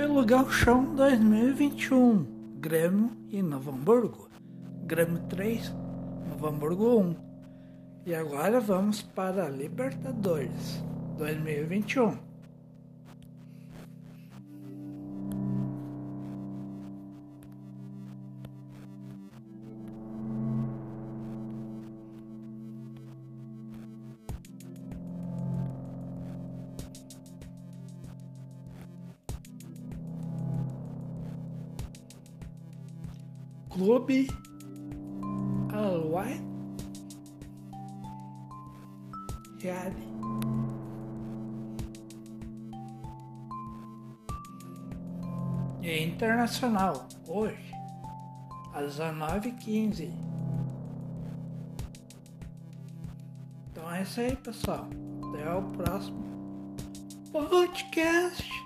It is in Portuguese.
pelo Gauchão 2021, Grêmio e Novo Hamburgo. Grêmio 3, Novo Hamburgo 1. E agora vamos para a Libertadores 2021. Clube Al-Wahid Reale. E Internacional, hoje, às 19h15. Então é isso aí, pessoal. Até o próximo podcast.